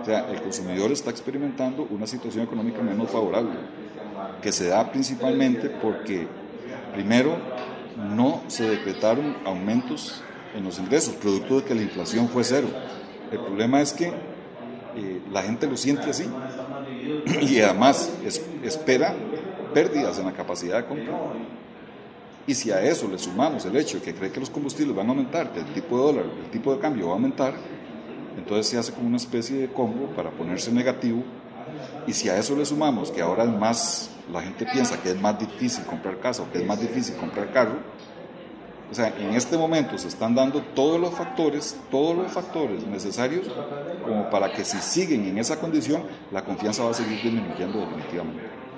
O sea, el consumidor está experimentando una situación económica menos favorable, que se da principalmente porque, primero, no se decretaron aumentos en los ingresos, producto de que la inflación fue cero. El problema es que eh, la gente lo siente así y además espera pérdidas en la capacidad de compra. Y si a eso le sumamos el hecho de que cree que los combustibles van a aumentar, que el tipo de dólar, el tipo de cambio va a aumentar, entonces se hace como una especie de combo para ponerse negativo. Y si a eso le sumamos que ahora es más, la gente piensa que es más difícil comprar casa o que es más difícil comprar carro, o sea, en este momento se están dando todos los factores, todos los factores necesarios como para que si siguen en esa condición, la confianza va a seguir disminuyendo definitivamente.